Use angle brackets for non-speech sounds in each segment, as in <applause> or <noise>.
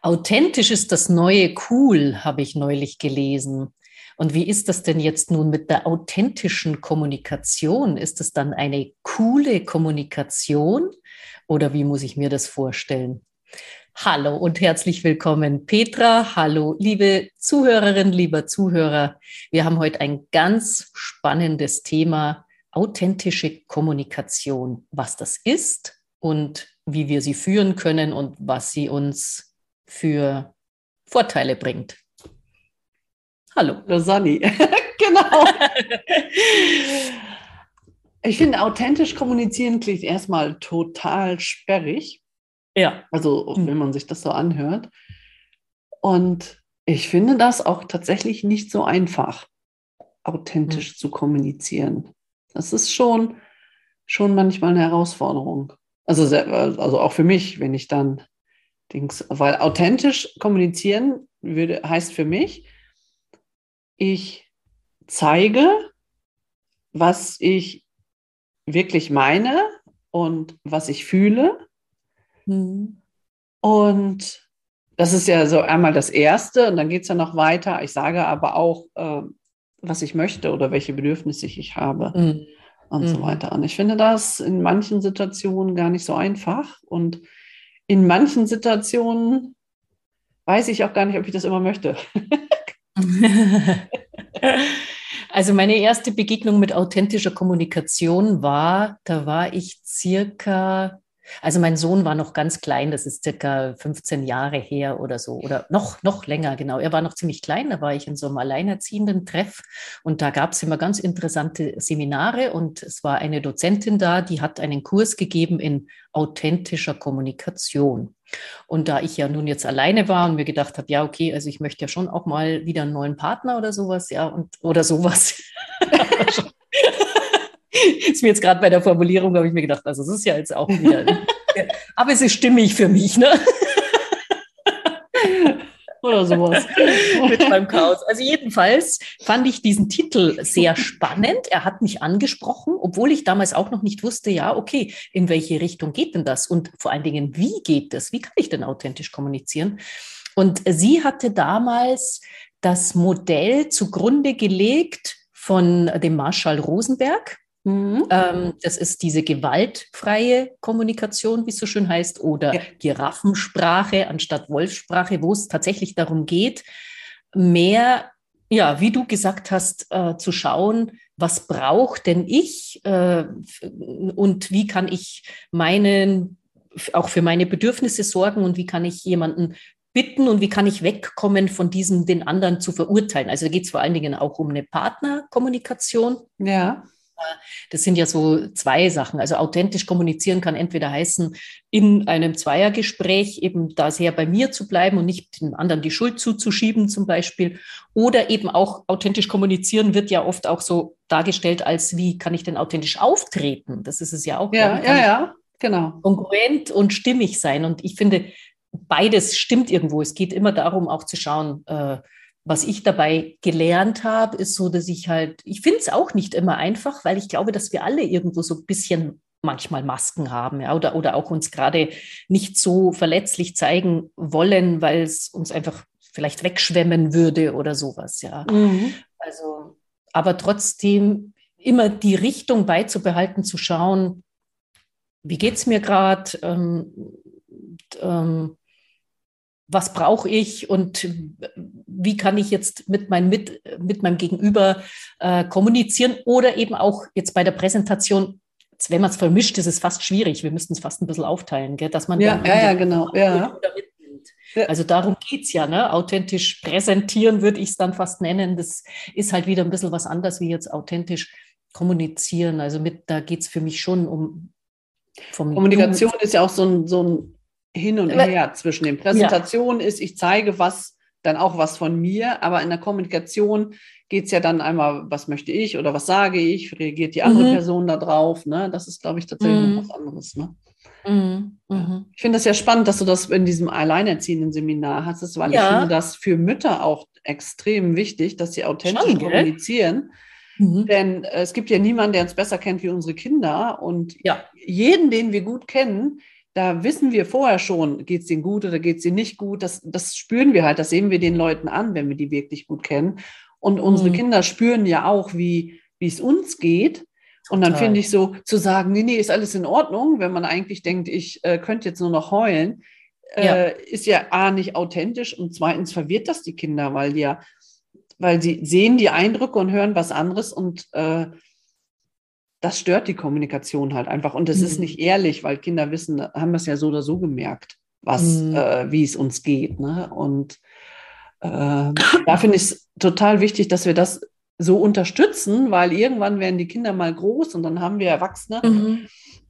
Authentisch ist das neue Cool, habe ich neulich gelesen. Und wie ist das denn jetzt nun mit der authentischen Kommunikation? Ist es dann eine coole Kommunikation oder wie muss ich mir das vorstellen? Hallo und herzlich willkommen, Petra. Hallo, liebe Zuhörerinnen, lieber Zuhörer. Wir haben heute ein ganz spannendes Thema, authentische Kommunikation, was das ist und wie wir sie führen können und was sie uns für Vorteile bringt. Hallo. Rosanni, <laughs> genau. ich finde, authentisch kommunizieren klingt erstmal total sperrig. Ja. Also, hm. wenn man sich das so anhört. Und ich finde das auch tatsächlich nicht so einfach, authentisch mhm. zu kommunizieren. Das ist schon, schon manchmal eine Herausforderung. Also, also auch für mich, wenn ich dann Dings, weil authentisch kommunizieren würde, heißt für mich, ich zeige, was ich wirklich meine und was ich fühle. Mhm. Und das ist ja so einmal das Erste und dann geht es ja noch weiter. Ich sage aber auch, äh, was ich möchte oder welche Bedürfnisse ich habe mhm. Und mhm. so weiter. Und ich finde das in manchen Situationen gar nicht so einfach und in manchen Situationen weiß ich auch gar nicht, ob ich das immer möchte. <laughs> Also meine erste Begegnung mit authentischer Kommunikation war, da war ich circa also mein Sohn war noch ganz klein, das ist circa 15 Jahre her oder so, oder noch, noch länger, genau. Er war noch ziemlich klein, da war ich in so einem alleinerziehenden Treff und da gab es immer ganz interessante Seminare und es war eine Dozentin da, die hat einen Kurs gegeben in authentischer Kommunikation. Und da ich ja nun jetzt alleine war und mir gedacht habe, ja, okay, also ich möchte ja schon auch mal wieder einen neuen Partner oder sowas, ja, und oder sowas. <laughs> <laughs> <laughs> <laughs> ist mir jetzt gerade bei der Formulierung, habe ich mir gedacht, also es ist ja jetzt auch wieder. <laughs> aber es ist stimmig für mich, ne? <laughs> Oder sowas. Mit meinem Chaos. Also jedenfalls fand ich diesen Titel sehr spannend. Er hat mich angesprochen, obwohl ich damals auch noch nicht wusste, ja, okay, in welche Richtung geht denn das? Und vor allen Dingen, wie geht das? Wie kann ich denn authentisch kommunizieren? Und sie hatte damals das Modell zugrunde gelegt von dem Marschall Rosenberg. Mhm. Ähm, das ist diese gewaltfreie Kommunikation, wie es so schön heißt, oder ja. Giraffensprache anstatt Wolfsprache, wo es tatsächlich darum geht, mehr, ja, wie du gesagt hast, äh, zu schauen, was braucht denn ich äh, und wie kann ich meinen, auch für meine Bedürfnisse sorgen und wie kann ich jemanden bitten und wie kann ich wegkommen von diesem, den anderen zu verurteilen. Also da geht es vor allen Dingen auch um eine Partnerkommunikation. Ja. Das sind ja so zwei Sachen. Also authentisch kommunizieren kann entweder heißen, in einem Zweiergespräch eben da sehr bei mir zu bleiben und nicht den anderen die Schuld zuzuschieben zum Beispiel. Oder eben auch authentisch kommunizieren wird ja oft auch so dargestellt als, wie kann ich denn authentisch auftreten? Das ist es ja auch. Ja, ja, ja, genau. Kongruent und stimmig sein. Und ich finde, beides stimmt irgendwo. Es geht immer darum, auch zu schauen, äh, was ich dabei gelernt habe, ist so, dass ich halt, ich finde es auch nicht immer einfach, weil ich glaube, dass wir alle irgendwo so ein bisschen manchmal Masken haben ja, oder, oder auch uns gerade nicht so verletzlich zeigen wollen, weil es uns einfach vielleicht wegschwemmen würde oder sowas, ja. Mhm. Also, aber trotzdem immer die Richtung beizubehalten, zu schauen, wie geht es mir gerade, ähm, ähm, was brauche ich und wie kann ich jetzt mit, mein, mit, mit meinem Gegenüber äh, kommunizieren oder eben auch jetzt bei der Präsentation, wenn man es vermischt, ist es fast schwierig. Wir müssten es fast ein bisschen aufteilen, gell? dass man ja, ja, ja, genau. Ja. Also darum geht es ja, ne? authentisch präsentieren würde ich es dann fast nennen. Das ist halt wieder ein bisschen was anderes wie jetzt authentisch kommunizieren. Also mit, da geht es für mich schon um Kommunikation ist ja auch so ein, so ein hin und her zwischen den Präsentationen ja. ist, ich zeige was, dann auch was von mir, aber in der Kommunikation geht es ja dann einmal, was möchte ich oder was sage ich, reagiert die andere mhm. Person darauf. Ne? Das ist, glaube ich, tatsächlich mhm. was anderes. Ne? Mhm. Mhm. Ich finde das ja spannend, dass du das in diesem alleinerziehenden Seminar hast, weil ja. ich finde das für Mütter auch extrem wichtig, dass sie authentisch Schon, kommunizieren. Mhm. Denn äh, es gibt ja niemanden, der uns besser kennt wie unsere Kinder. Und ja. jeden, den wir gut kennen, da wissen wir vorher schon, geht es denen gut oder geht es denen nicht gut. Das, das spüren wir halt, das sehen wir den Leuten an, wenn wir die wirklich gut kennen. Und unsere mhm. Kinder spüren ja auch, wie es uns geht. Und dann finde ich so, zu sagen, nee, nee, ist alles in Ordnung, wenn man eigentlich denkt, ich äh, könnte jetzt nur noch heulen, äh, ja. ist ja A, nicht authentisch und zweitens verwirrt das die Kinder, weil ja, weil sie sehen die Eindrücke und hören was anderes und äh, das stört die Kommunikation halt einfach. Und das mhm. ist nicht ehrlich, weil Kinder wissen, haben das ja so oder so gemerkt, was, mhm. äh, wie es uns geht. Ne? Und äh, da <laughs> finde ich es total wichtig, dass wir das so unterstützen, weil irgendwann werden die Kinder mal groß und dann haben wir Erwachsene, mhm.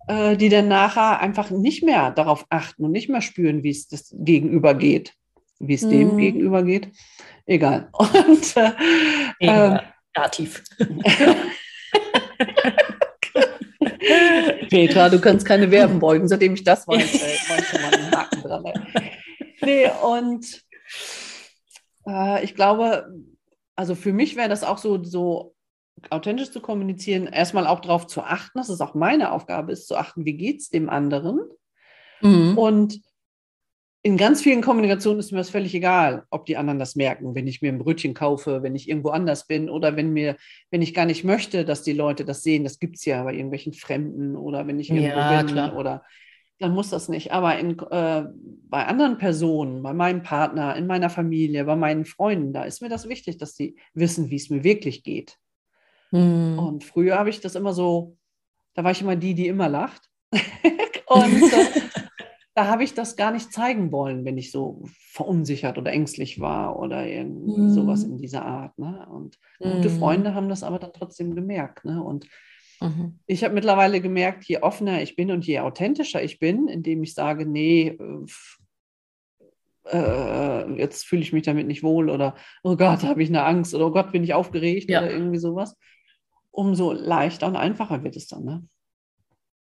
äh, die dann nachher einfach nicht mehr darauf achten und nicht mehr spüren, wie es das Gegenüber geht, wie es dem mhm. Gegenüber geht. Egal. <laughs> Und äh, äh, Dativ. <laughs> Petra, du kannst keine <laughs> Verben beugen, seitdem ich das weiß, schon <laughs> mal einen Haken dran. Nee, und äh, ich glaube, also für mich wäre das auch so, so authentisch zu kommunizieren, erstmal auch darauf zu achten, dass es auch meine Aufgabe ist, zu achten, wie geht es dem anderen. Mhm. Und in ganz vielen Kommunikationen ist mir das völlig egal, ob die anderen das merken, wenn ich mir ein Brötchen kaufe, wenn ich irgendwo anders bin oder wenn mir, wenn ich gar nicht möchte, dass die Leute das sehen. Das gibt es ja bei irgendwelchen Fremden oder wenn ich irgendwo ja, bin klar. oder dann muss das nicht. Aber in, äh, bei anderen Personen, bei meinem Partner, in meiner Familie, bei meinen Freunden, da ist mir das wichtig, dass sie wissen, wie es mir wirklich geht. Mhm. Und früher habe ich das immer so, da war ich immer die, die immer lacht. <laughs> und äh, da habe ich das gar nicht zeigen wollen, wenn ich so verunsichert oder ängstlich war oder irgendwie mm. sowas in dieser Art. Ne? Und mm. gute mhm. Freunde haben das aber dann trotzdem gemerkt. Ne? Und mhm. ich habe mittlerweile gemerkt, je offener ich bin und je authentischer ich bin, indem ich sage, nee, äh, äh, jetzt fühle ich mich damit nicht wohl oder oh Gott, habe ich eine Angst oder oh Gott, bin ich aufgeregt ja. oder irgendwie sowas, umso leichter und einfacher wird es dann. Ne?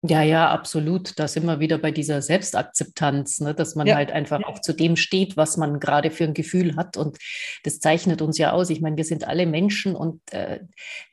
Ja, ja, absolut. Da sind wir wieder bei dieser Selbstakzeptanz, ne? dass man ja. halt einfach auch zu dem steht, was man gerade für ein Gefühl hat. Und das zeichnet uns ja aus. Ich meine, wir sind alle Menschen und äh,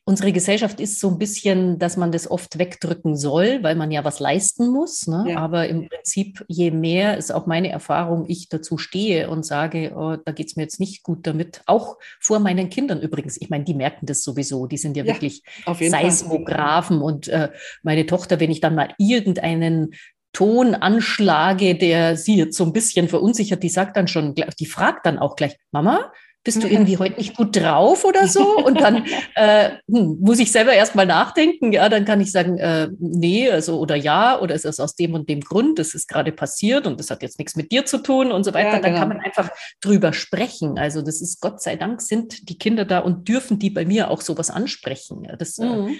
unsere Gesellschaft ist so ein bisschen, dass man das oft wegdrücken soll, weil man ja was leisten muss. Ne? Ja. Aber im Prinzip, je mehr ist auch meine Erfahrung, ich dazu stehe und sage, oh, da geht es mir jetzt nicht gut damit, auch vor meinen Kindern übrigens. Ich meine, die merken das sowieso. Die sind ja, ja wirklich Seismographen. Und äh, meine Tochter, wenn ich dann mal irgendeinen Ton anschlage, der sie jetzt so ein bisschen verunsichert, die sagt dann schon, die fragt dann auch gleich, Mama, bist du irgendwie heute nicht gut drauf oder so? Und dann <laughs> äh, hm, muss ich selber erstmal nachdenken. Ja, dann kann ich sagen, äh, nee, also oder ja, oder ist das aus dem und dem Grund, das ist gerade passiert und das hat jetzt nichts mit dir zu tun und so weiter. Ja, genau. Dann kann man einfach drüber sprechen. Also das ist Gott sei Dank sind die Kinder da und dürfen die bei mir auch sowas ansprechen. Das äh, mhm. äh,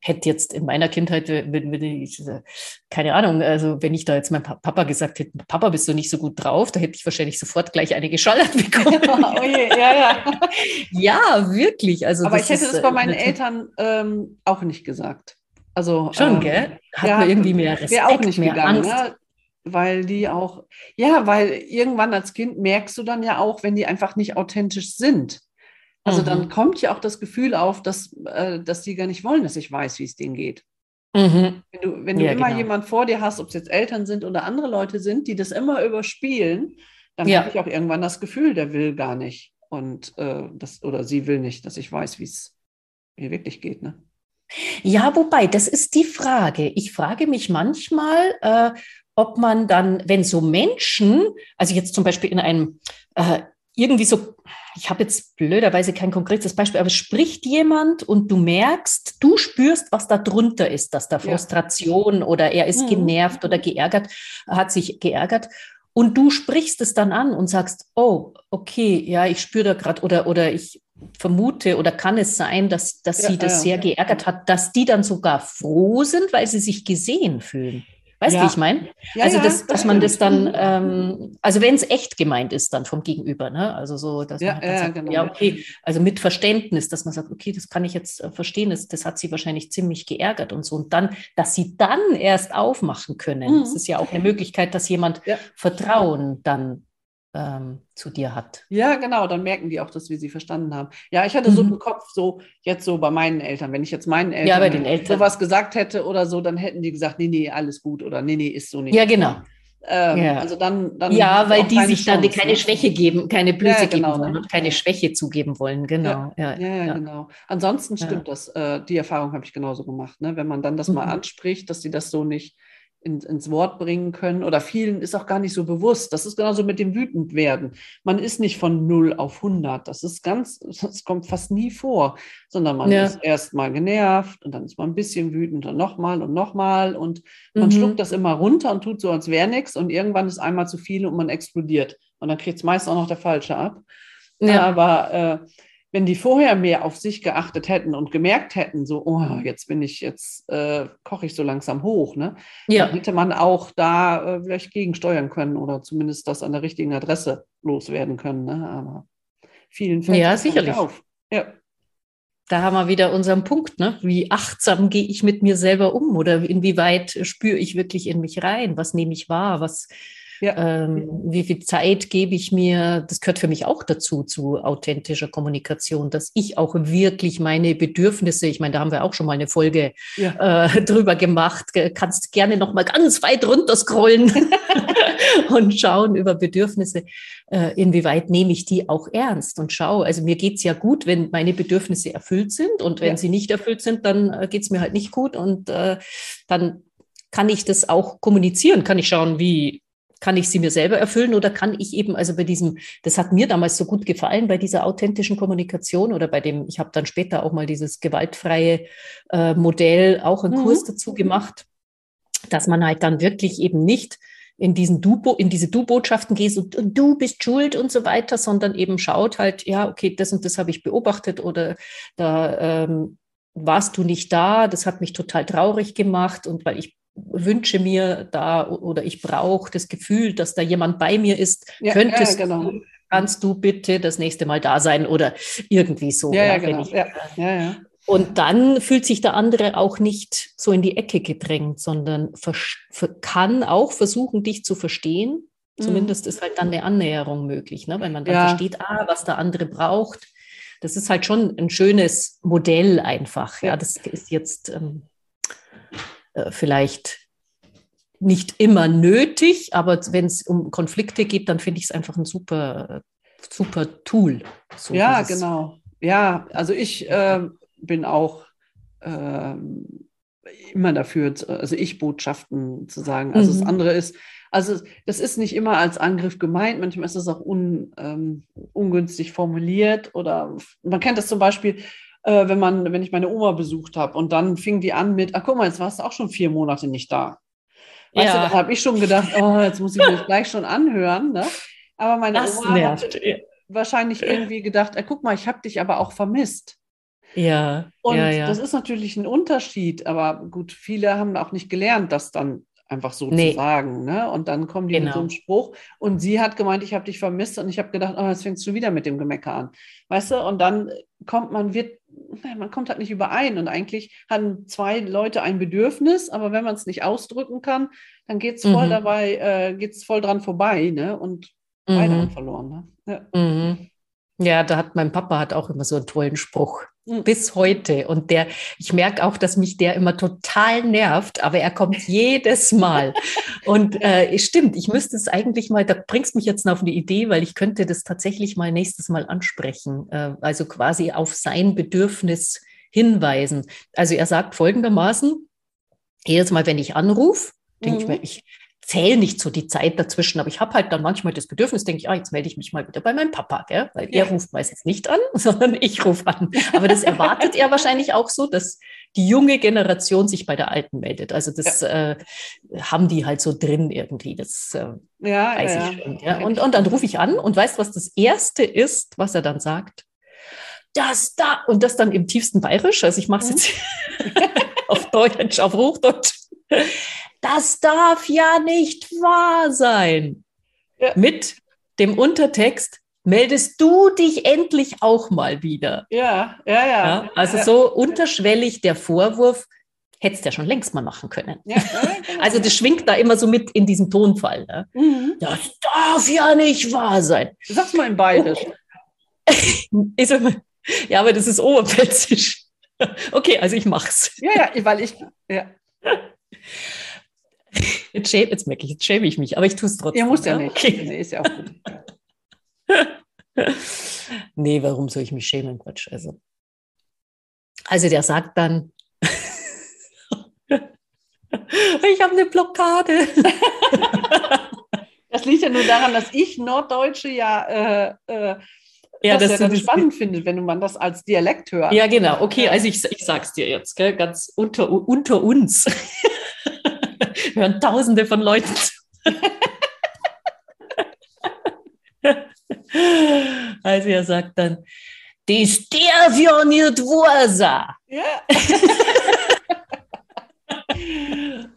hätte jetzt in meiner Kindheit, wenn, wenn ich, keine Ahnung, also wenn ich da jetzt meinem Papa gesagt hätte, Papa, bist du nicht so gut drauf, da hätte ich wahrscheinlich sofort gleich eine geschallert <laughs> bekommen. oh je, ja, ja. <laughs> ja, wirklich. Also Aber ich hätte ist, das bei äh, meinen Eltern ähm, auch nicht gesagt. Also, Schon, ähm, gell? Hat ja, man irgendwie mehr Respekt, auch nicht mehr gegangen, Angst. Ne? Weil die auch, ja, weil irgendwann als Kind merkst du dann ja auch, wenn die einfach nicht authentisch sind. Also mhm. dann kommt ja auch das Gefühl auf, dass, äh, dass die gar nicht wollen, dass ich weiß, wie es denen geht. Mhm. Wenn du, wenn du ja, immer genau. jemand vor dir hast, ob es jetzt Eltern sind oder andere Leute sind, die das immer überspielen, dann ja. habe ich auch irgendwann das Gefühl, der will gar nicht. Und äh, das, oder sie will nicht, dass ich weiß, wie es mir wirklich geht. Ne? Ja, wobei, das ist die Frage. Ich frage mich manchmal, äh, ob man dann, wenn so Menschen, also jetzt zum Beispiel in einem äh, irgendwie so, ich habe jetzt blöderweise kein konkretes Beispiel, aber spricht jemand und du merkst, du spürst, was da drunter ist, dass da Frustration ja. oder er ist mhm. genervt oder geärgert, hat sich geärgert. Und du sprichst es dann an und sagst, oh, okay, ja, ich spüre da gerade oder, oder ich vermute oder kann es sein, dass, dass ja, sie das ja, sehr geärgert hat, dass die dann sogar froh sind, weil sie sich gesehen fühlen. Weißt du, ja. wie ich meine? Ja, also, das, dass man das dann, ähm, also wenn es echt gemeint ist, dann vom Gegenüber, ne? Also so, dass ja, man ja, sagt, genau. ja, okay, also mit Verständnis, dass man sagt, okay, das kann ich jetzt äh, verstehen, das, das hat sie wahrscheinlich ziemlich geärgert und so. Und dann, dass sie dann erst aufmachen können. Mhm. Das ist ja auch eine Möglichkeit, dass jemand Vertrauen dann ähm, zu dir hat. Ja, genau, dann merken die auch, dass wir sie verstanden haben. Ja, ich hatte mhm. so im Kopf, so jetzt so bei meinen Eltern, wenn ich jetzt meinen Eltern, ja, bei den Eltern. sowas gesagt hätte oder so, dann hätten die gesagt, nee, nee, alles gut oder nee, nee, ist so nicht. Ja, genau. Ähm, ja. Also dann, dann ja, weil die sich Chance, dann keine ne? Schwäche geben, keine Blöße ja, genau, geben wollen ne? und keine Schwäche zugeben wollen. Genau. Ja, ja, genau. Ansonsten stimmt das. Äh, die Erfahrung habe ich genauso gemacht. Ne? Wenn man dann das mhm. mal anspricht, dass sie das so nicht in, ins Wort bringen können. Oder vielen ist auch gar nicht so bewusst. Das ist genauso mit dem Wütendwerden. Man ist nicht von 0 auf 100. Das ist ganz, <laughs> das kommt fast nie vor, sondern man ja. ist erst mal genervt und dann ist man ein bisschen wütend und nochmal und nochmal und man mhm. schluckt das immer runter und tut so, als wäre nichts und irgendwann ist einmal zu viel und man explodiert. Und dann kriegt es meist auch noch der Falsche ab. Ja. Aber äh, wenn die vorher mehr auf sich geachtet hätten und gemerkt hätten, so, oh, jetzt bin ich, jetzt äh, koche ich so langsam hoch, ne? Ja. Dann hätte man auch da äh, vielleicht gegensteuern können oder zumindest das an der richtigen Adresse loswerden können. Ne? Aber vielen fällt ja, sicherlich. auf. Ja. Da haben wir wieder unseren Punkt, ne? Wie achtsam gehe ich mit mir selber um oder inwieweit spüre ich wirklich in mich rein? Was nehme ich wahr? Was, ja. Ähm, wie viel Zeit gebe ich mir? Das gehört für mich auch dazu, zu authentischer Kommunikation, dass ich auch wirklich meine Bedürfnisse, ich meine, da haben wir auch schon mal eine Folge ja. äh, drüber gemacht, kannst gerne noch mal ganz weit runter scrollen <laughs> und schauen über Bedürfnisse, äh, inwieweit nehme ich die auch ernst und schaue. Also mir geht es ja gut, wenn meine Bedürfnisse erfüllt sind und wenn ja. sie nicht erfüllt sind, dann äh, geht es mir halt nicht gut und äh, dann kann ich das auch kommunizieren, kann ich schauen, wie kann ich sie mir selber erfüllen oder kann ich eben, also bei diesem, das hat mir damals so gut gefallen, bei dieser authentischen Kommunikation oder bei dem, ich habe dann später auch mal dieses gewaltfreie äh, Modell, auch einen mhm. Kurs dazu gemacht, dass man halt dann wirklich eben nicht in diesen du in diese Du-Botschaften gehst und, und, du bist schuld und so weiter, sondern eben schaut halt, ja, okay, das und das habe ich beobachtet oder da ähm, warst du nicht da, das hat mich total traurig gemacht und weil ich wünsche mir da oder ich brauche das Gefühl, dass da jemand bei mir ist, ja, könntest ja, genau. du, kannst du bitte das nächste Mal da sein oder irgendwie so. Ja, ja, genau. Ich, ja, Und dann fühlt sich der andere auch nicht so in die Ecke gedrängt, sondern kann auch versuchen, dich zu verstehen. Mhm. Zumindest ist halt dann eine Annäherung möglich, ne? weil man dann versteht, ah, was der andere braucht. Das ist halt schon ein schönes Modell einfach. Ja, das ist jetzt ähm, äh, vielleicht nicht immer nötig, aber wenn es um Konflikte geht, dann finde ich es einfach ein super, super Tool. So ja, genau. Ja, also ich äh, bin auch äh, immer dafür, also ich Botschaften zu sagen. Also mhm. das andere ist, also das ist nicht immer als Angriff gemeint, manchmal ist es auch un, ähm, ungünstig formuliert oder man kennt das zum Beispiel, äh, wenn man, wenn ich meine Oma besucht habe und dann fing die an mit, ach guck mal, jetzt warst du auch schon vier Monate nicht da. Weißt ja. du, da habe ich schon gedacht, oh, jetzt muss ich mich gleich schon anhören. Ne? Aber meine das Oma nervt. hat wahrscheinlich irgendwie gedacht, ah, guck mal, ich habe dich aber auch vermisst. Ja. Und ja, ja. das ist natürlich ein Unterschied, aber gut, viele haben auch nicht gelernt, das dann einfach so nee. zu sagen. Ne? Und dann kommen die genau. mit so einem Spruch und sie hat gemeint, ich habe dich vermisst und ich habe gedacht, oh, jetzt fängst du wieder mit dem Gemecker an. Weißt du, und dann kommt man, wird man kommt halt nicht überein. Und eigentlich haben zwei Leute ein Bedürfnis, aber wenn man es nicht ausdrücken kann, dann geht es voll mhm. dabei, äh, geht es voll dran vorbei, ne? Und mhm. beide haben verloren. Ne? Ja. Mhm. Ja, da hat mein Papa hat auch immer so einen tollen Spruch. Bis heute. Und der, ich merke auch, dass mich der immer total nervt, aber er kommt <laughs> jedes Mal. Und äh, stimmt, ich müsste es eigentlich mal, da bringst mich jetzt auf eine Idee, weil ich könnte das tatsächlich mal nächstes Mal ansprechen. Äh, also quasi auf sein Bedürfnis hinweisen. Also er sagt folgendermaßen, jedes Mal, wenn ich anrufe, denke mhm. ich mir, ich zähle nicht so die Zeit dazwischen, aber ich habe halt dann manchmal das Bedürfnis, denke ich, ah, jetzt melde ich mich mal wieder bei meinem Papa, gell? weil ja. er ruft meistens nicht an, <laughs> sondern ich rufe an. Aber das erwartet er wahrscheinlich auch so, dass die junge Generation sich bei der Alten meldet. Also das ja. äh, haben die halt so drin irgendwie, das äh, ja, weiß ja, ich schon. Ja. Und, und dann rufe ich an und weißt, was das Erste ist, was er dann sagt? Das da und das dann im tiefsten Bayerisch. Also ich mache es mhm. jetzt <laughs> auf Deutsch, auf Hochdeutsch das darf ja nicht wahr sein. Ja. Mit dem Untertext, meldest du dich endlich auch mal wieder. Ja, ja, ja. ja also ja. so unterschwellig der Vorwurf, Hättest ja schon längst mal machen können. Ja, genau. Also das schwingt da immer so mit in diesem Tonfall. Ne? Mhm. Das darf ja nicht wahr sein. Sag's mal in Bayerisch. Oh. <laughs> ja, aber das ist oberpelzisch. <laughs> Okay, also ich mach's. Ja, ja, weil ich. Ja. <laughs> <laughs> Jetzt, schäme, jetzt merke ich, jetzt schäme ich mich, aber ich tue es trotzdem. Ja, muss ja nicht. Okay. Nee, ist ja auch gut. <laughs> nee, warum soll ich mich schämen? Quatsch. Also, also der sagt dann, <laughs> ich habe eine Blockade. das liegt ja nur daran, dass ich Norddeutsche ja, äh, äh, ja das, das ja dann spannend finde, wenn man das als Dialekt hört. Ja, genau. Okay, also ich, ich es dir jetzt, gell, ganz unter, unter uns. <laughs> Hören Tausende von Leuten zu. <laughs> also er sagt dann, nicht wahr sein. Ja.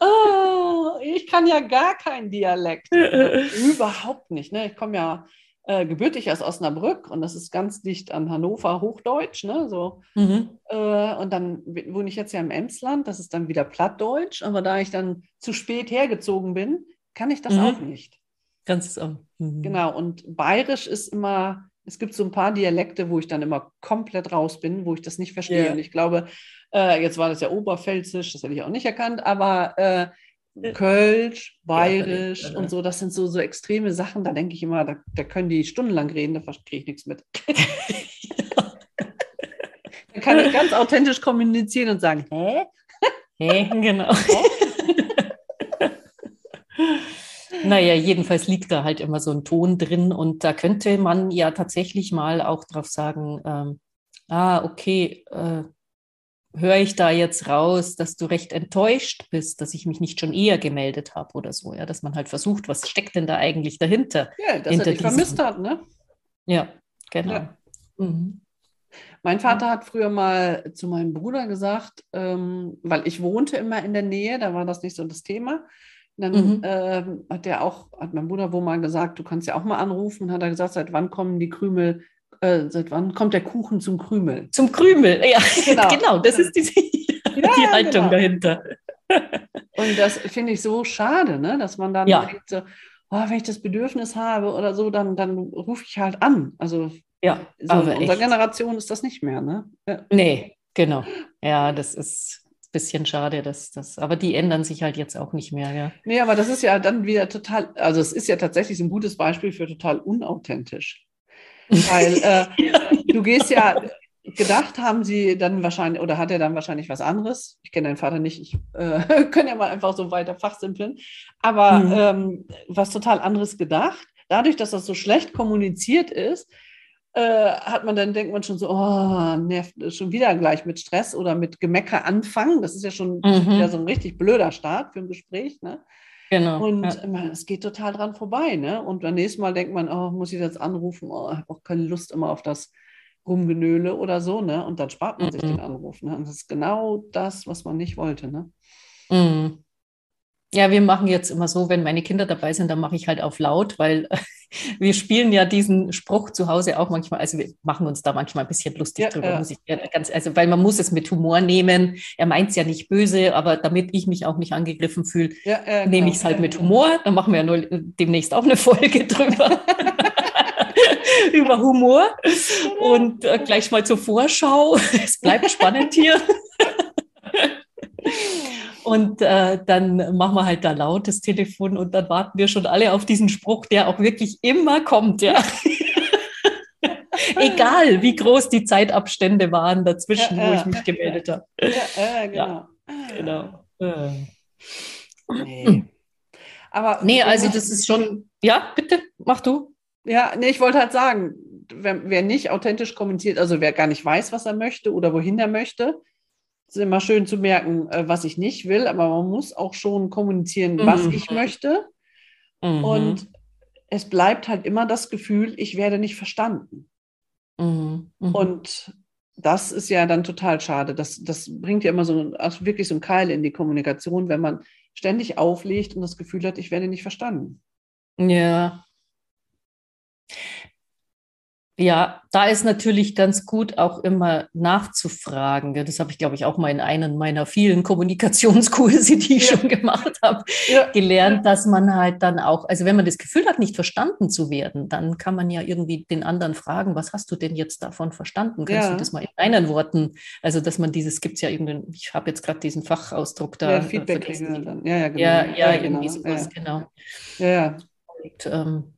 <laughs> oh, ich kann ja gar keinen Dialekt. Überhaupt nicht. Ne? Ich komme ja äh, gebürtig aus Osnabrück und das ist ganz dicht an Hannover, Hochdeutsch. Ne? So. Mhm. Äh, und dann wohne ich jetzt ja im Emsland, das ist dann wieder Plattdeutsch. Aber da ich dann zu spät hergezogen bin, kann ich das mhm. auch nicht. Ganz. Mhm. Genau, und bayerisch ist immer, es gibt so ein paar Dialekte, wo ich dann immer komplett raus bin, wo ich das nicht verstehe. Yeah. Und ich glaube, äh, jetzt war das ja Oberpfälzisch, das hätte ich auch nicht erkannt, aber äh, Kölsch, Bayerisch ja, und so, das sind so, so extreme Sachen, da denke ich immer, da, da können die stundenlang reden, da verstehe ich nichts mit. <laughs> da kann ich ganz authentisch kommunizieren und sagen, hä? <laughs> Hä? Genau. <laughs> Naja, jedenfalls liegt da halt immer so ein Ton drin und da könnte man ja tatsächlich mal auch drauf sagen, ähm, ah, okay, äh, höre ich da jetzt raus, dass du recht enttäuscht bist, dass ich mich nicht schon eher gemeldet habe oder so, ja, dass man halt versucht, was steckt denn da eigentlich dahinter? Ja, dass er dich diesem... vermisst hat, ne? Ja, genau. Ja. Mhm. Mein Vater hat früher mal zu meinem Bruder gesagt, ähm, weil ich wohnte immer in der Nähe, da war das nicht so das Thema. Dann mhm. äh, hat der auch, hat mein Bruder wohl mal gesagt, du kannst ja auch mal anrufen, und hat er gesagt, seit wann kommen die Krümel äh, seit wann kommt der Kuchen zum Krümel? Zum Krümel, ja, genau, <laughs> genau das ist die, ja, die Haltung genau. dahinter. Und das finde ich so schade, ne? dass man dann ja. denkt, so, oh, wenn ich das Bedürfnis habe oder so, dann, dann rufe ich halt an. Also ja, so in unserer Generation ist das nicht mehr. Ne? Ja. Nee, genau. Ja, das ist ein bisschen schade, dass das, aber die ändern sich halt jetzt auch nicht mehr, ja. Nee, aber das ist ja dann wieder total, also es ist ja tatsächlich ein gutes Beispiel für total unauthentisch. Weil äh, <laughs> du gehst ja, gedacht haben sie dann wahrscheinlich, oder hat er dann wahrscheinlich was anderes? Ich kenne deinen Vater nicht, ich äh, <laughs> kann ja mal einfach so weiter fachsimpeln. Aber mhm. ähm, was total anderes gedacht. Dadurch, dass das so schlecht kommuniziert ist, äh, hat man dann, denkt man schon so, oh, nervt schon wieder gleich mit Stress oder mit Gemecker anfangen. Das ist ja schon mhm. wieder so ein richtig blöder Start für ein Gespräch. Ne? Genau. Und ja. es geht total dran vorbei. Ne? Und beim nächsten Mal denkt man, oh, muss ich jetzt anrufen? Oh, ich habe auch keine Lust immer auf das Rumgenöle oder so. Ne? Und dann spart man mhm. sich den Anruf. Ne? Und das ist genau das, was man nicht wollte. Ne? Mhm. Ja, wir machen jetzt immer so, wenn meine Kinder dabei sind, dann mache ich halt auf laut, weil <laughs> wir spielen ja diesen Spruch zu Hause auch manchmal, also wir machen uns da manchmal ein bisschen lustig ja, drüber, ja. muss ich ganz, also weil man muss es mit Humor nehmen. Er meint es ja nicht böse, aber damit ich mich auch nicht angegriffen fühle, ja, äh, nehme ich es halt mit Humor. Dann machen wir ja nur demnächst auch eine <laughs> Folge drüber. <laughs> über Humor und äh, gleich mal zur Vorschau. Es bleibt spannend hier. Und äh, dann machen wir halt da laut das Telefon und dann warten wir schon alle auf diesen Spruch, der auch wirklich immer kommt, ja. <laughs> Egal, wie groß die Zeitabstände waren dazwischen, ja, wo ich mich gemeldet habe. Ja, genau. Ja, genau. Nee. Aber nee, also das ist schon, ja, bitte, mach du. Ja, nee, ich wollte halt sagen, wer, wer nicht authentisch kommentiert, also wer gar nicht weiß, was er möchte oder wohin er möchte, ist immer schön zu merken, äh, was ich nicht will, aber man muss auch schon kommunizieren, mhm. was ich möchte. Mhm. Und es bleibt halt immer das Gefühl, ich werde nicht verstanden. Mhm. mhm. Und das ist ja dann total schade. Das, das bringt ja immer so also wirklich so einen Keil in die Kommunikation, wenn man ständig auflegt und das Gefühl hat, ich werde nicht verstanden. Ja. Ja, da ist natürlich ganz gut auch immer nachzufragen. Das habe ich, glaube ich, auch mal in einem meiner vielen Kommunikationskurse, die ich ja. schon gemacht habe, ja. gelernt, dass man halt dann auch, also wenn man das Gefühl hat, nicht verstanden zu werden, dann kann man ja irgendwie den anderen fragen, was hast du denn jetzt davon verstanden? Kannst ja. du das mal in deinen Worten, also dass man dieses, gibt es ja irgendeinen, ich habe jetzt gerade diesen Fachausdruck da. Ja, Feedback dann. Ja, ja, genau. Ja, ja, genau. sowas, genau. Ja, ja. Und, ähm,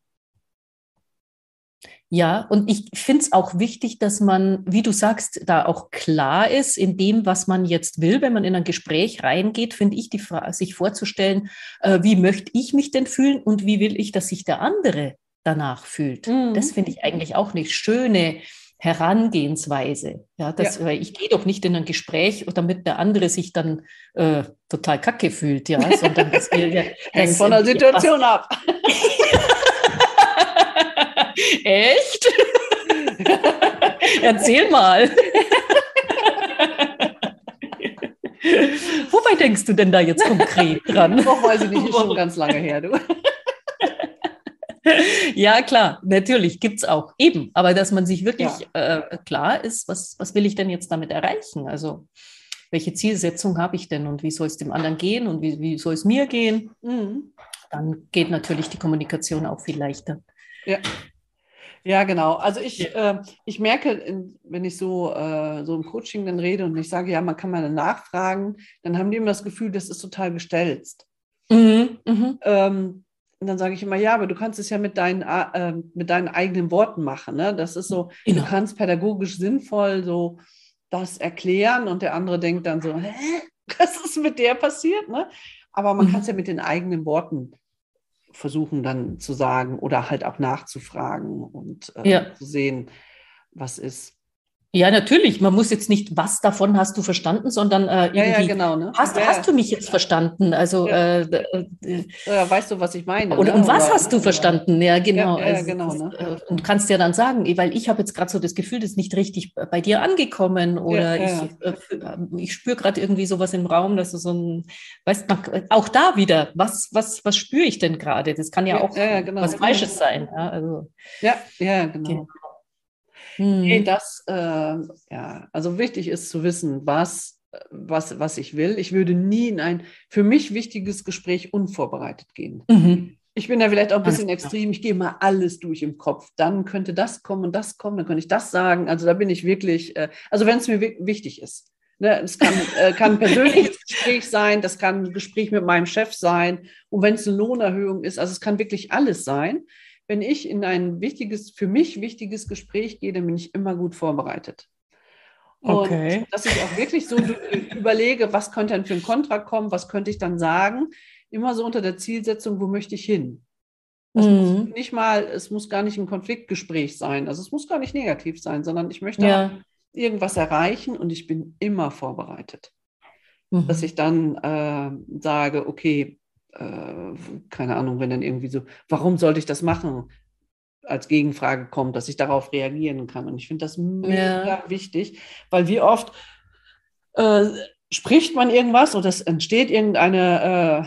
ja, und ich finde es auch wichtig, dass man, wie du sagst, da auch klar ist in dem, was man jetzt will. Wenn man in ein Gespräch reingeht, finde ich, die Frage, sich vorzustellen, äh, wie möchte ich mich denn fühlen und wie will ich, dass sich der andere danach fühlt. Mhm. Das finde ich eigentlich auch eine schöne Herangehensweise. Ja, das, ja. Weil ich gehe doch nicht in ein Gespräch, damit der andere sich dann äh, total kacke fühlt, ja, sondern dass wir ja, <laughs> Hängt von der Situation ab. <laughs> Echt? Erzähl mal. Wobei denkst du denn da jetzt konkret dran? <laughs> Noch weiß ich nicht, ist schon ganz lange her, du. <laughs> Ja, klar, natürlich gibt es auch eben, aber dass man sich wirklich ja. äh, klar ist, was, was will ich denn jetzt damit erreichen? Also, welche Zielsetzung habe ich denn und wie soll es dem anderen gehen und wie, wie soll es mir gehen? Mhm. Dann geht natürlich die Kommunikation auch viel leichter. Ja. Ja, genau. Also ich, ja. äh, ich merke, wenn ich so, äh, so im Coaching dann rede und ich sage, ja, man kann mal nachfragen, dann haben die immer das Gefühl, das ist total gestelzt. Mhm, mhm. Ähm, und dann sage ich immer, ja, aber du kannst es ja mit deinen, äh, mit deinen eigenen Worten machen. Ne? Das ist so, genau. du kannst pädagogisch sinnvoll so das erklären und der andere denkt dann so, hä, was ist mit der passiert? Ne? Aber man mhm. kann es ja mit den eigenen Worten versuchen dann zu sagen oder halt auch nachzufragen und äh, ja. zu sehen, was ist. Ja, natürlich. Man muss jetzt nicht, was davon hast du verstanden, sondern äh, irgendwie, ja, ja, genau, ne? hast, ja, hast du mich jetzt verstanden? Also äh, äh, weißt du, was ich meine? Oder, ne? Und was oder, hast du verstanden? Ja, genau. Also, genau ne? Äh, und kannst ja dann sagen, weil ich habe jetzt gerade so das Gefühl, das ist nicht richtig bei dir angekommen oder ich, äh, ich spüre gerade irgendwie sowas im Raum, dass du so ein, weißt du, auch da wieder, was, was, was spüre ich denn gerade? Das kann ja auch genau. was Falsches sein. Ja, also, ja, ja, genau. Mhm. Nee, das, äh, ja, also wichtig ist zu wissen, was, was, was ich will. Ich würde nie in ein für mich wichtiges Gespräch unvorbereitet gehen. Mhm. Ich bin da vielleicht auch ein bisschen extrem. Ich gehe mal alles durch im Kopf. Dann könnte das kommen und das kommen, dann könnte ich das sagen. Also da bin ich wirklich, äh, also wenn es mir wichtig ist. Ne, es kann, äh, kann ein persönliches <laughs> Gespräch sein, das kann ein Gespräch mit meinem Chef sein. Und wenn es eine Lohnerhöhung ist, also es kann wirklich alles sein wenn ich in ein wichtiges, für mich wichtiges Gespräch gehe, dann bin ich immer gut vorbereitet. Und okay. dass ich auch wirklich so überlege, was könnte dann für ein Kontrakt kommen, was könnte ich dann sagen, immer so unter der Zielsetzung, wo möchte ich hin? Das mhm. muss nicht mal, es muss gar nicht ein Konfliktgespräch sein, also es muss gar nicht negativ sein, sondern ich möchte ja. irgendwas erreichen und ich bin immer vorbereitet. Mhm. Dass ich dann äh, sage, okay, äh, keine Ahnung, wenn dann irgendwie so, warum sollte ich das machen? als Gegenfrage kommt, dass ich darauf reagieren kann. Und ich finde das mega ja. wichtig, weil wie oft äh, spricht man irgendwas oder es entsteht irgendeine,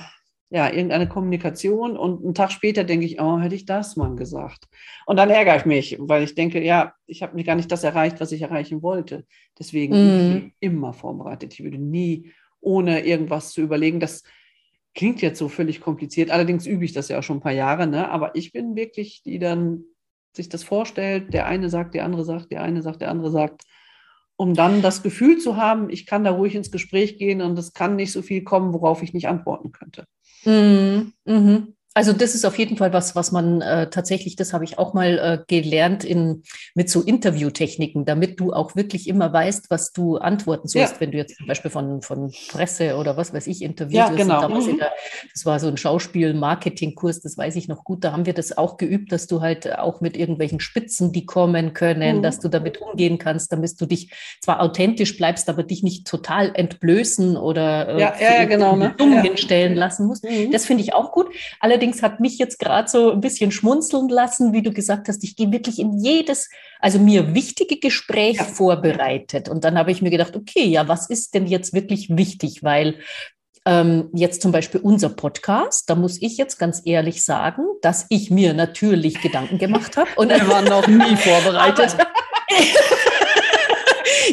äh, ja, irgendeine Kommunikation und einen Tag später denke ich, oh, hätte ich das mal gesagt. Und dann ärgere ich mich, weil ich denke, ja, ich habe mir gar nicht das erreicht, was ich erreichen wollte. Deswegen mm. bin ich immer vorbereitet. Ich würde nie, ohne irgendwas zu überlegen, das Klingt jetzt so völlig kompliziert, allerdings übe ich das ja auch schon ein paar Jahre, ne? aber ich bin wirklich, die dann sich das vorstellt, der eine sagt, der andere sagt, der eine sagt, der andere sagt, um dann das Gefühl zu haben, ich kann da ruhig ins Gespräch gehen und es kann nicht so viel kommen, worauf ich nicht antworten könnte. Mhm. Mhm. Also das ist auf jeden Fall was, was man äh, tatsächlich, das habe ich auch mal äh, gelernt in, mit so Interviewtechniken, damit du auch wirklich immer weißt, was du antworten sollst, ja. wenn du jetzt zum Beispiel von, von Presse oder was weiß ich interviewt ja, genau. Mhm. Das war so ein Schauspiel-Marketing-Kurs, das weiß ich noch gut, da haben wir das auch geübt, dass du halt auch mit irgendwelchen Spitzen, die kommen können, mhm. dass du damit umgehen kannst, damit du dich zwar authentisch bleibst, aber dich nicht total entblößen oder äh, ja, genau, ne? dumm hinstellen lassen musst. Mhm. Das finde ich auch gut. Allerdings allerdings hat mich jetzt gerade so ein bisschen schmunzeln lassen, wie du gesagt hast, ich gehe wirklich in jedes, also mir wichtige Gespräch ja. vorbereitet. Und dann habe ich mir gedacht, okay, ja, was ist denn jetzt wirklich wichtig? Weil Ähm, jetzt zum Beispiel unser Podcast, da muss ich jetzt ganz ehrlich sagen, dass ich mir natürlich Gedanken gemacht habe. Und wir waren noch nie <laughs> vorbereitet.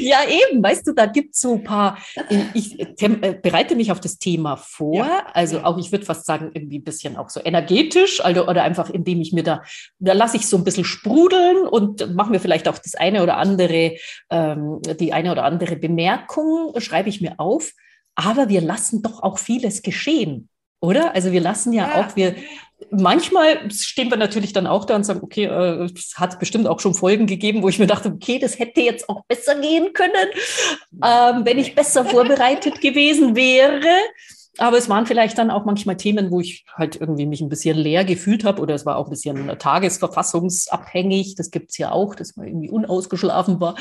Ja, eben, weißt du, da gibt es so ein paar, ich äh, bereite mich auf das Thema vor, ja. also auch, ich würde fast sagen, irgendwie ein bisschen auch so energetisch, also, oder einfach, indem ich mir da, da lasse ich so ein bisschen sprudeln und mache mir vielleicht auch das eine oder andere, ähm, die eine oder andere Bemerkung, schreibe ich mir auf, aber wir lassen doch auch vieles geschehen oder? Also wir lassen ja, ja, auch, wir manchmal stehen wir natürlich dann auch da und sagen, okay, äh, es hat bestimmt auch schon Folgen gegeben, wo ich mir dachte, okay, das hätte jetzt auch besser gehen können, ähm, wenn ich besser vorbereitet gewesen wäre. Aber es waren vielleicht dann auch manchmal Themen, wo ich halt irgendwie mich ein bisschen leer gefühlt habe oder es war auch ein bisschen tagesverfassungsabhängig. Das gibt's ja auch, dass man irgendwie unausgeschlafen war.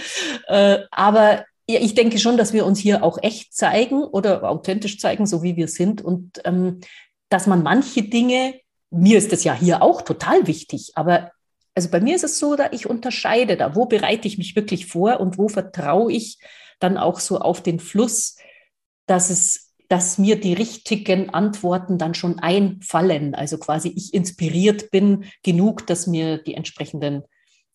Äh, aber ja, ich denke schon, dass wir uns hier auch echt zeigen oder authentisch zeigen, so wie wir sind und ähm, dass man manche Dinge mir ist das ja hier auch total wichtig, aber also bei mir ist es so, da ich unterscheide da, wo bereite ich mich wirklich vor und wo vertraue ich dann auch so auf den Fluss, dass es, dass mir die richtigen Antworten dann schon einfallen. Also quasi ich inspiriert bin genug, dass mir die entsprechenden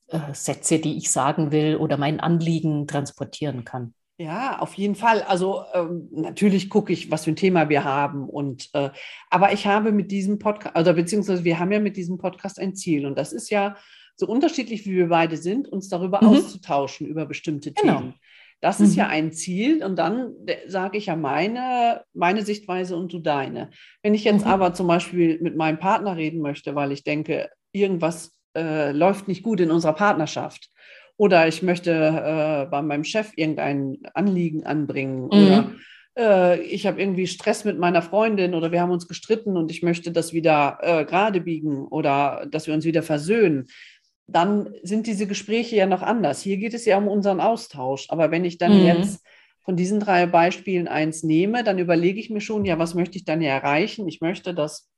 äh, Sätze, die ich sagen will oder mein Anliegen transportieren kann. Ja, auf jeden Fall. Also ähm, natürlich gucke ich, was für ein Thema wir haben. Und äh, aber ich habe mit diesem Podcast, oder beziehungsweise wir haben ja mit diesem Podcast ein Ziel. Und das ist ja so unterschiedlich, wie wir beide sind, uns darüber mhm. auszutauschen, über bestimmte genau. Themen. Das mhm. ist ja mhm. ein Ziel und dann sage ich ja meine, meine Sichtweise und du deine. Wenn ich jetzt mhm. aber zum Beispiel mit meinem Partner reden möchte, weil ich denke, irgendwas äh, läuft nicht gut in unserer Partnerschaft oder ich möchte äh, bei meinem Chef irgendein Anliegen anbringen. Mhm. Oder äh, ich habe irgendwie Stress mit meiner Freundin oder wir haben uns gestritten und ich möchte das wieder äh, gerade biegen oder dass wir uns wieder versöhnen. Dann sind diese Gespräche ja noch anders. Hier geht es ja um unseren Austausch. Aber wenn ich dann mhm. jetzt von diesen drei Beispielen eins nehme, dann überlege ich mir schon, ja, was möchte ich dann hier erreichen? Ich möchte, dass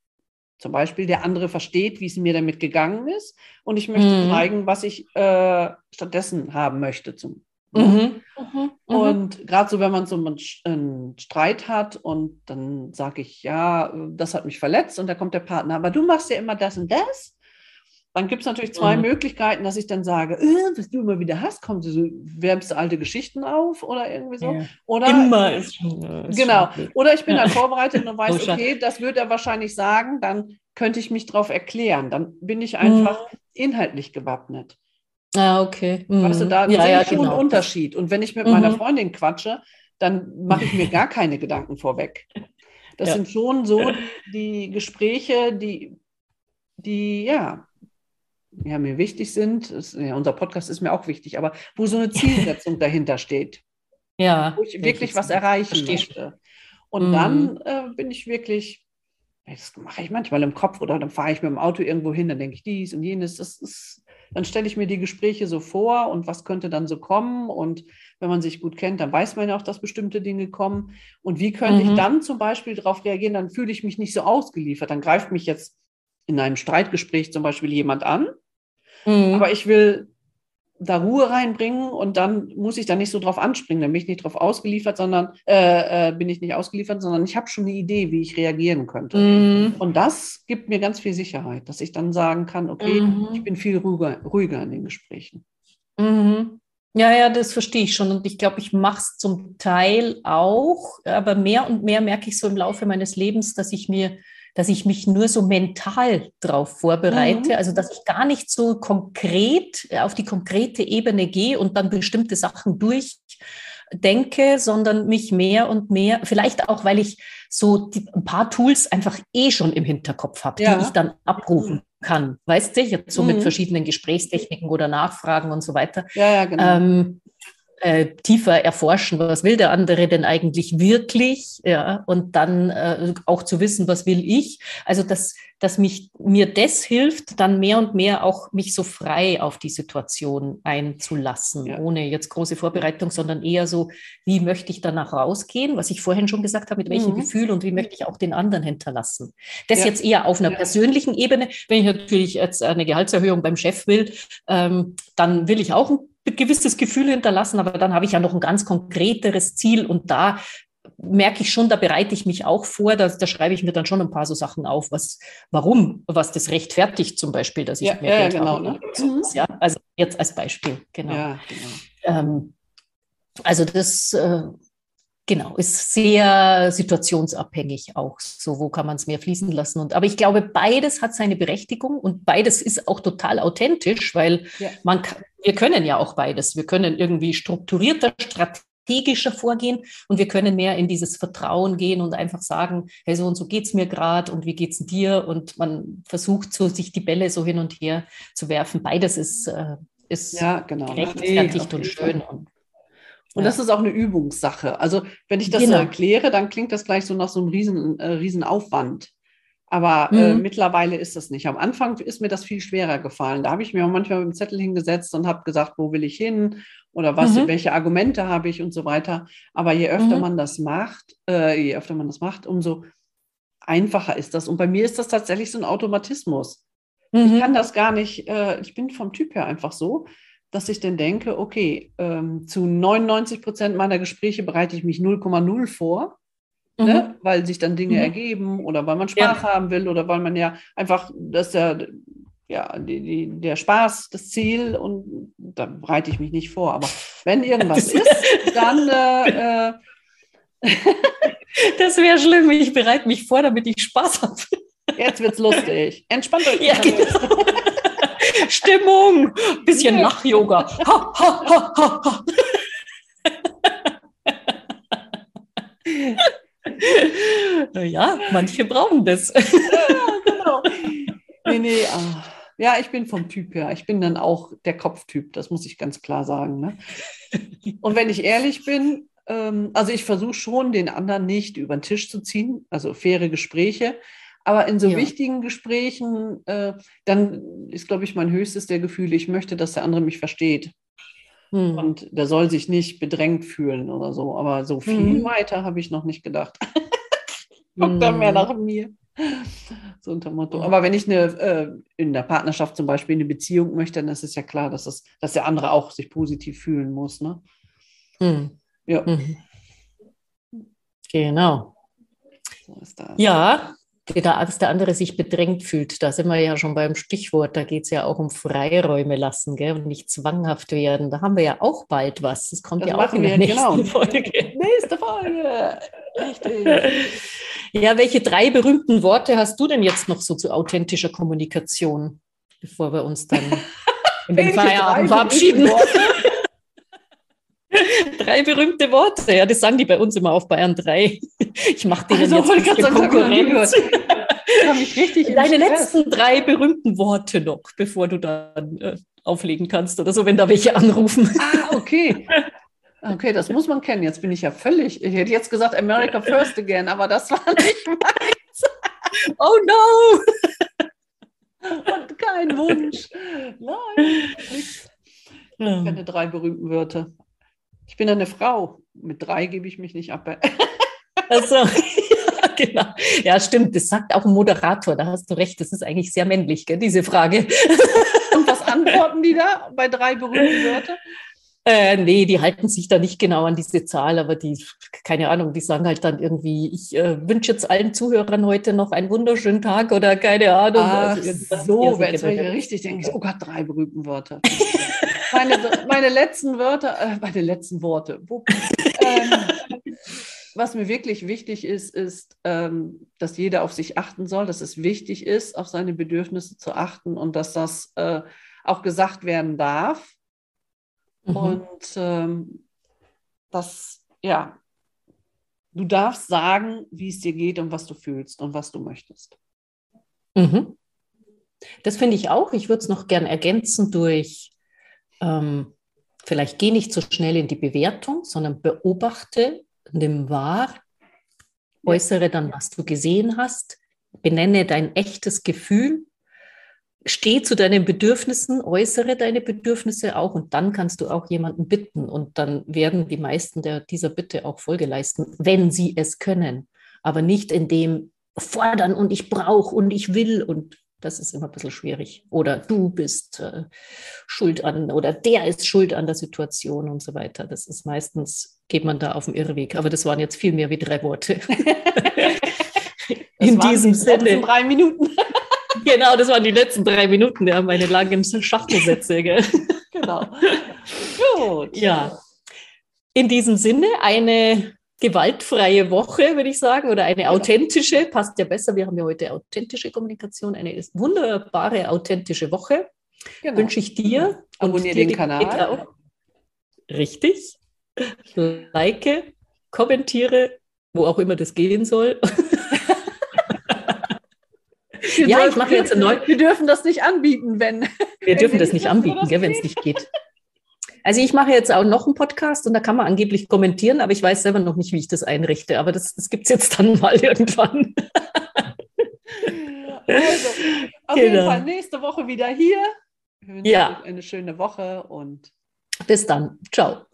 zum Beispiel der andere versteht, wie es mir damit gegangen ist und ich möchte mhm. zeigen, was ich äh, stattdessen haben möchte. Zum, ne? mhm. Mhm. mhm. Und gerade so, wenn man so einen Streit hat und dann sage ich, ja, das hat mich verletzt und da kommt der Partner, aber du machst ja immer das und das. Dann gibt es natürlich zwei mhm. Möglichkeiten, dass ich dann sage, äh, was du immer wieder hast, kommt so, wärmst du alte Geschichten auf oder irgendwie so. Ja. Oder, immer ist schon. Ist genau. Schon oder ich bin dann vorbereitet und weiß, <laughs> okay, das wird er wahrscheinlich sagen, dann könnte ich mich darauf erklären. Dann bin ich einfach mhm. inhaltlich gewappnet. Ah, okay. Mhm. Weißt du, da ja, sehe ja, ich schon genau. einen Unterschied. Und wenn ich mit meiner mhm. Freundin quatsche, dann mache ich mir gar keine Gedanken vorweg. <laughs> Das ja. sind schon so <laughs> die, die Gespräche, die, die, ja, ja, mir wichtig sind. Das, ja, unser Podcast ist mir auch wichtig, aber wo so eine Zielsetzung <laughs> dahinter steht. Ja. Wo ich wirklich was erreichen möchte. Und mhm. dann äh, bin ich wirklich, das mache ich manchmal im Kopf oder dann fahre ich mit dem Auto irgendwo hin, dann denke ich dies und jenes. Das ist, dann stelle ich mir die Gespräche so vor und was könnte dann so kommen. Und wenn man sich gut kennt, dann weiß man ja auch, dass bestimmte Dinge kommen. Und wie könnte mhm. ich dann zum Beispiel darauf reagieren? Dann fühle ich mich nicht so ausgeliefert. Dann greift mich jetzt in einem Streitgespräch zum Beispiel jemand an Mhm. Aber ich will da Ruhe reinbringen und dann muss ich da nicht so drauf anspringen. Dann bin ich nicht drauf ausgeliefert, sondern äh, äh, bin ich nicht ausgeliefert, sondern ich habe schon eine Idee, wie ich reagieren könnte. Mhm. Und das gibt mir ganz viel Sicherheit, dass ich dann sagen kann, okay, mhm. ich bin viel ruhiger, ruhiger in den Gesprächen. Mhm. Ja, ja, das verstehe ich schon. Und ich glaube, ich mache es zum Teil auch, aber mehr und mehr merke ich so im Laufe meines Lebens, dass ich mir dass ich mich nur so mental darauf vorbereite, mhm. also dass ich gar nicht so konkret auf die konkrete Ebene gehe und dann bestimmte Sachen durchdenke, sondern mich mehr und mehr, vielleicht auch, weil ich so die, ein paar Tools einfach eh schon im Hinterkopf habe, ja. die ich dann abrufen kann. Weißt du, jetzt so mhm. mit verschiedenen Gesprächstechniken oder Nachfragen und so weiter. Ja, ja, genau. Ähm, äh, tiefer erforschen, was will der andere denn eigentlich wirklich, ja, und dann äh, auch zu wissen, was will ich. Also, dass, dass mich, mir das hilft, dann mehr und mehr auch mich so frei auf die Situation einzulassen, ja. ohne jetzt große Vorbereitung, sondern eher so, wie möchte ich danach rausgehen, was ich vorhin schon gesagt habe, mit welchem mhm. Gefühl und wie möchte ich auch den anderen hinterlassen. Das ja. jetzt eher auf einer ja. persönlichen Ebene. Wenn ich natürlich jetzt eine Gehaltserhöhung beim Chef will, ähm, dann will ich auch ein gewisses Gefühl hinterlassen, aber dann habe ich ja noch ein ganz konkreteres Ziel und da merke ich schon, da bereite ich mich auch vor, da, da, schreibe ich mir dann schon ein paar so Sachen auf, was, warum, was das rechtfertigt zum Beispiel, dass ich ja, mehr ja, Geld genau, habe. Ne? Mhm. Ja, also jetzt als Beispiel, genau. Ja, genau. Ähm, also das, äh, Genau, ist sehr situationsabhängig auch. So, wo kann man es mehr fließen lassen? Und, aber ich glaube, beides hat seine Berechtigung und beides ist auch total authentisch, weil ja. man wir können ja auch beides. Wir können irgendwie strukturierter, strategischer vorgehen und wir können mehr in dieses Vertrauen gehen und einfach sagen, hey, so und so geht es mir gerade und wie geht es dir? Und man versucht so, sich die Bälle so hin und her zu werfen. Beides ist, äh, ist ja, genau. gerechtfertigt nee, und schön. Und, und ja. das ist auch eine Übungssache. Also wenn ich das genau. so erkläre, dann klingt das gleich so nach so einem riesen, äh, riesen Aufwand. Aber äh, mhm. mittlerweile ist das nicht. Am Anfang ist mir das viel schwerer gefallen. Da habe ich mir auch manchmal mit dem Zettel hingesetzt und habe gesagt, wo will ich hin oder was, mhm. welche Argumente habe ich und so weiter. Aber je öfter mhm. man das macht, äh, je öfter man das macht, umso einfacher ist das. Und bei mir ist das tatsächlich so ein Automatismus. Ich mhm. kann das gar nicht, äh, ich bin vom Typ her einfach so dass ich dann denke, okay, ähm, zu 99 Prozent meiner Gespräche bereite ich mich 0,0 vor, ne, mhm. ne, weil sich dann Dinge mhm. ergeben oder weil man Spaß ja. haben will oder weil man ja einfach, dass der, ja, die, die, der Spaß das Ziel und da bereite ich mich nicht vor. Aber wenn irgendwas <laughs> ist, dann. Äh, äh <laughs> das wäre schlimm. Ich bereite mich vor, damit ich Spaß habe. Jetzt wird's lustig. Entspannt euch. Ja, genau. <laughs> Stimmung, bisschen ja. Lach-Yoga. Ha, ha, ha, ha, ha. ja, manche brauchen das. ja, genau. Nee, nee, ah. Ja, ich bin vom Typ her. Ich bin dann auch der Kopftyp, das muss ich ganz klar sagen. Ne? <laughs> Und wenn ich ehrlich bin, ähm, also ich versuche schon, den anderen nicht über den Tisch zu ziehen, also faire Gespräche. Aber in so ja. wichtigen Gesprächen, äh, dann ist, glaube ich, mein höchstes der Gefühle, ich möchte, dass der andere mich versteht. Hm. Und der soll sich nicht bedrängt fühlen oder so. Aber so viel hm. weiter habe ich noch nicht gedacht. <laughs> Guckt hm. dann mehr nach mir. So unter Motto. Aber wenn ich eine, äh, in der Partnerschaft zum Beispiel eine Beziehung möchte, dann ist es ja klar, dass, es, dass der andere auch sich positiv fühlen muss. Ne? Hm. Ja. Mhm. Genau. So ja, dass der andere sich bedrängt fühlt. Da sind wir ja schon beim Stichwort. Da geht es ja auch um Freiräume lassen gell? und nicht zwanghaft werden. Da haben wir ja auch bald was. Das kommt das ja auch in der nächsten genau. Folge. Nächste Folge. Richtig. Ja, welche drei berühmten Worte hast du denn jetzt noch so zu authentischer Kommunikation, bevor wir uns dann <laughs> in den Feierabend verabschieden? <laughs> Drei berühmte Worte, ja, das sagen die bei uns immer auf Bayern 3. Ich mache denen also, jetzt Konkurrenz. Ich richtig Deine letzten drei berühmten Worte noch, bevor du dann äh, auflegen kannst oder so, wenn da welche anrufen. Ah, okay. <laughs> Okay, das muss man kennen. Jetzt bin ich ja völlig. Ich hätte jetzt gesagt America First again, aber das war <laughs> nicht meins. Oh no! <laughs> Und kein Wunsch. Nein, nichts. Ich kenne drei berühmten Wörter. Ich bin eine Frau. Mit drei gebe ich mich nicht ab. Also, ja, genau. Ja, stimmt. Das sagt auch ein Moderator. Da hast du recht. Das ist eigentlich sehr männlich, gell, diese Frage. Und was antworten die da bei drei berühmten Wörtern? Äh, nee, die halten sich da nicht genau an diese Zahl, aber die, keine Ahnung, die sagen halt dann irgendwie, ich äh, wünsche jetzt allen Zuhörern heute noch einen wunderschönen Tag oder keine Ahnung. Ach, also, so, wenn ich richtig denke, oh Gott, drei berühmten Wörter. <laughs> meine, meine letzten Wörter, äh, meine letzten Worte. Wo, ähm, was mir wirklich wichtig ist, ist, ähm, dass jeder auf sich achten soll, dass es wichtig ist, auf seine Bedürfnisse zu achten und dass das äh, auch gesagt werden darf Mhm. Und ähm, das, ja, du darfst sagen, wie es dir geht und was du fühlst und was du möchtest. Mhm. Das finde ich auch. Ich würde es noch gern ergänzen durch, ähm, vielleicht geh nicht so schnell in die Bewertung, sondern beobachte, nimm wahr, äußere dann, was du gesehen hast, benenne dein echtes Gefühl steh zu deinen Bedürfnissen, äußere deine Bedürfnisse auch und dann kannst du auch jemanden bitten und dann werden die meisten der, dieser Bitte auch Folge leisten, wenn sie es können, aber nicht in dem fordern und ich brauche und ich will und Das ist immer ein bisschen schwierig. Oder du bist äh, schuld an, oder der ist schuld an der Situation und so weiter. Das ist meistens, geht man da auf dem Irrweg. Aber das waren jetzt viel mehr wie drei Worte. <laughs> In diesem die Sinne. Drei Minuten. <laughs> genau, das waren die letzten drei Minuten, ja, meine langen Schachtelsätze. Gell? <laughs> Genau. Gut. Ja. In diesem Sinne eine gewaltfreie Woche, würde ich sagen, oder eine authentische, passt ja besser. Wir haben ja heute authentische Kommunikation, eine wunderbare, authentische Woche. Genau. Wünsche ich dir. Abonniere den Kanal. Richtig. Like, kommentiere, wo auch immer das gehen soll. Ja, ich mache jetzt ein neu. Wir dürfen das nicht anbieten, wenn. Wir dürfen das nicht anbieten, wenn es nicht geht. Also ich mache jetzt auch noch einen Podcast und da kann man angeblich kommentieren, aber ich weiß selber noch nicht, wie ich das einrichte. Aber das, das gibt es jetzt dann mal irgendwann. Also, auf genau. jeden Fall nächste Woche wieder hier. Wir wünschen ja. eine schöne Woche und bis dann. Ciao.